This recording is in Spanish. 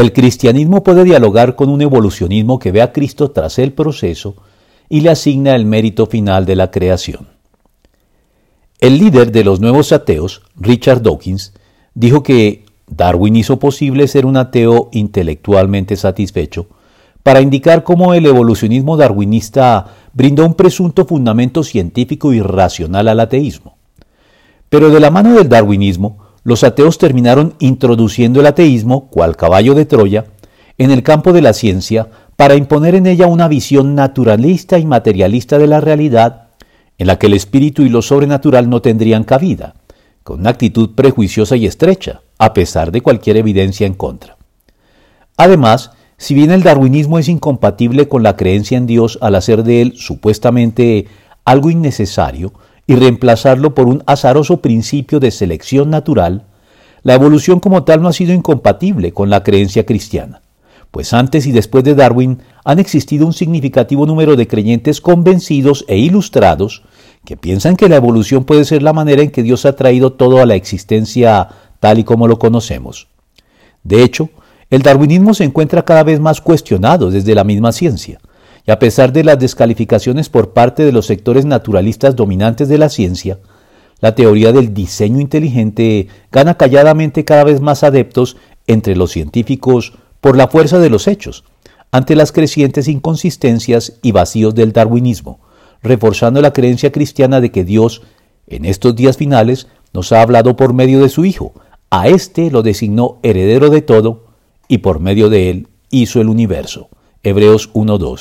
El cristianismo puede dialogar con un evolucionismo que ve a Cristo tras el proceso y le asigna el mérito final de la creación. El líder de los nuevos ateos, Richard Dawkins, dijo que Darwin hizo posible ser un ateo intelectualmente satisfecho para indicar cómo el evolucionismo darwinista brindó un presunto fundamento científico y racional al ateísmo. Pero de la mano del darwinismo, los ateos terminaron introduciendo el ateísmo, cual caballo de Troya, en el campo de la ciencia para imponer en ella una visión naturalista y materialista de la realidad, en la que el espíritu y lo sobrenatural no tendrían cabida, con una actitud prejuiciosa y estrecha, a pesar de cualquier evidencia en contra. Además, si bien el darwinismo es incompatible con la creencia en Dios al hacer de él supuestamente algo innecesario y reemplazarlo por un azaroso principio de selección natural, la evolución como tal no ha sido incompatible con la creencia cristiana, pues antes y después de Darwin han existido un significativo número de creyentes convencidos e ilustrados que piensan que la evolución puede ser la manera en que Dios ha traído todo a la existencia tal y como lo conocemos. De hecho, el darwinismo se encuentra cada vez más cuestionado desde la misma ciencia, y a pesar de las descalificaciones por parte de los sectores naturalistas dominantes de la ciencia, la teoría del diseño inteligente gana calladamente cada vez más adeptos entre los científicos por la fuerza de los hechos, ante las crecientes inconsistencias y vacíos del darwinismo, reforzando la creencia cristiana de que Dios, en estos días finales, nos ha hablado por medio de su Hijo, a éste lo designó heredero de todo, y por medio de él hizo el universo. Hebreos 1.2.